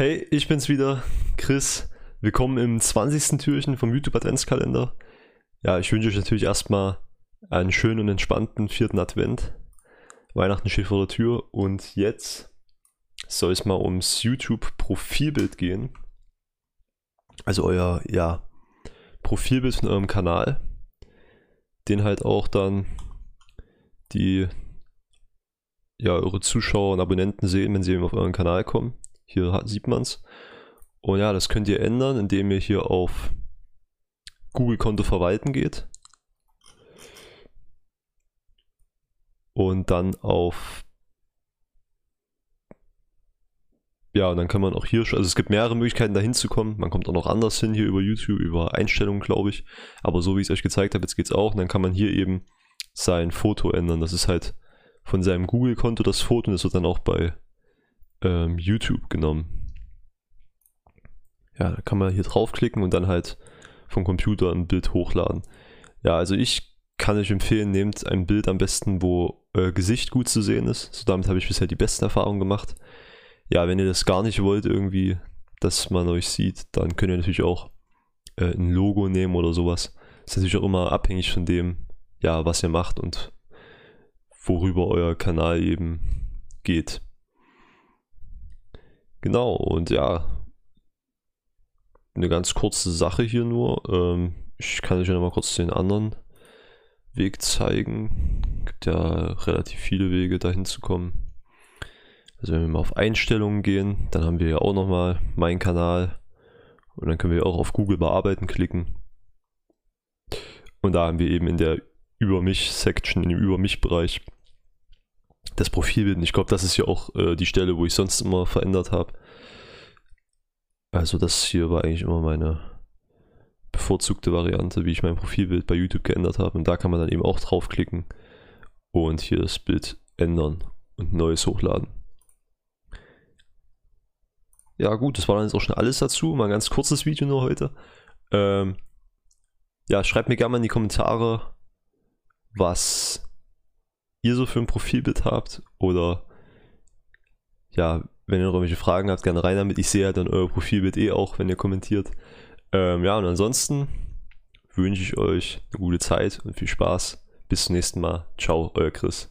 Hey, ich bin's wieder, Chris. Willkommen im 20. Türchen vom YouTube Adventskalender. Ja, ich wünsche euch natürlich erstmal einen schönen und entspannten vierten Advent. Weihnachten steht vor der Tür und jetzt soll es mal ums YouTube-Profilbild gehen. Also euer, ja, Profilbild von eurem Kanal. Den halt auch dann die, ja, eure Zuschauer und Abonnenten sehen, wenn sie eben auf euren Kanal kommen. Hier sieht man es. Und ja, das könnt ihr ändern, indem ihr hier auf Google-Konto verwalten geht. Und dann auf ja, und dann kann man auch hier, also es gibt mehrere Möglichkeiten da hinzukommen. Man kommt auch noch anders hin hier über YouTube, über Einstellungen, glaube ich. Aber so wie ich es euch gezeigt habe, jetzt geht es auch. Und dann kann man hier eben sein Foto ändern. Das ist halt von seinem Google-Konto das Foto und das wird dann auch bei ähm, YouTube genommen. Ja, da kann man hier draufklicken und dann halt vom Computer ein Bild hochladen. Ja, also ich kann euch empfehlen, nehmt ein Bild am besten, wo äh, Gesicht gut zu sehen ist. So damit habe ich bisher die besten Erfahrungen gemacht. Ja, wenn ihr das gar nicht wollt, irgendwie, dass man euch sieht, dann könnt ihr natürlich auch äh, ein Logo nehmen oder sowas. Ist natürlich auch immer abhängig von dem, ja, was ihr macht und worüber euer Kanal eben geht. Genau, und ja, eine ganz kurze Sache hier nur. Ähm, ich kann euch ja noch mal kurz den anderen Weg zeigen. Es gibt ja relativ viele Wege dahin zu kommen. Also wenn wir mal auf Einstellungen gehen, dann haben wir ja auch nochmal meinen Kanal und dann können wir auch auf Google bearbeiten klicken. Und da haben wir eben in der Über mich Section, in dem Über mich Bereich das Profilbild. Ich glaube, das ist ja auch äh, die Stelle, wo ich sonst immer verändert habe. Also das hier war eigentlich immer meine bevorzugte Variante, wie ich mein Profilbild bei YouTube geändert habe. Und da kann man dann eben auch draufklicken und hier das Bild ändern und neues hochladen. Ja gut, das war dann jetzt auch schon alles dazu. Mal ein ganz kurzes Video nur heute. Ähm, ja, schreibt mir gerne mal in die Kommentare, was ihr so für ein Profilbild habt oder ja, wenn ihr noch irgendwelche Fragen habt, gerne rein damit. Ich sehe ja dann euer Profilbild eh auch, wenn ihr kommentiert. Ähm, ja, und ansonsten wünsche ich euch eine gute Zeit und viel Spaß. Bis zum nächsten Mal. Ciao, euer Chris.